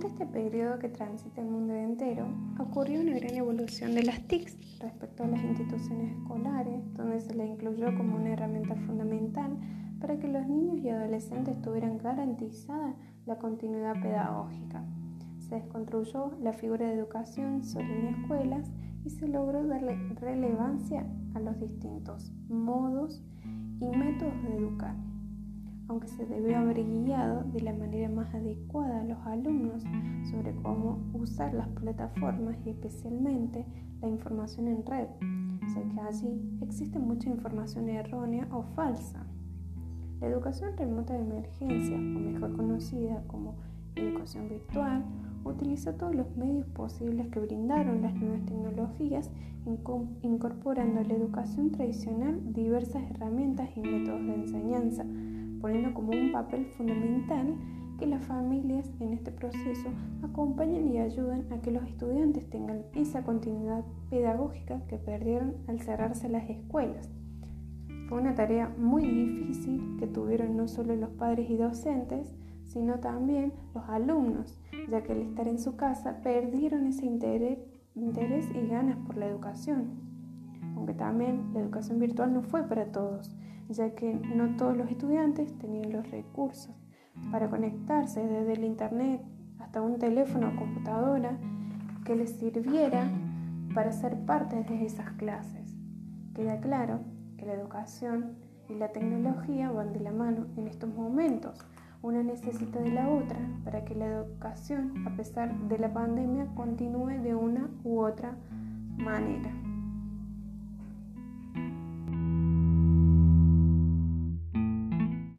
Durante este periodo que transita el mundo entero, ocurrió una gran evolución de las TICs respecto a las instituciones escolares, donde se le incluyó como una herramienta fundamental para que los niños y adolescentes tuvieran garantizada la continuidad pedagógica. Se desconstruyó la figura de educación solo en escuelas y se logró darle relevancia a los distintos modos y métodos de educar, aunque se debió haber guiado de la manera más adecuada a los alumnos sobre cómo usar las plataformas y especialmente la información en red, ya que allí existe mucha información errónea o falsa. La educación remota de emergencia, o mejor conocida como educación virtual, utilizó todos los medios posibles que brindaron las nuevas tecnologías, incorporando a la educación tradicional diversas herramientas y métodos de enseñanza, poniendo como un papel fundamental que las familias en este proceso acompañen y ayuden a que los estudiantes tengan esa continuidad pedagógica que perdieron al cerrarse las escuelas. Fue una tarea muy difícil que tuvieron no solo los padres y docentes, sino también los alumnos, ya que al estar en su casa perdieron ese interés, y ganas por la educación. Aunque también la educación virtual no fue para todos, ya que no todos los estudiantes tenían los recursos para conectarse desde el internet hasta un teléfono o computadora que les sirviera para ser parte de esas clases. Queda claro que la educación y la tecnología van de la mano en estos momentos. Una necesita de la otra para que la educación, a pesar de la pandemia, continúe de una u otra manera.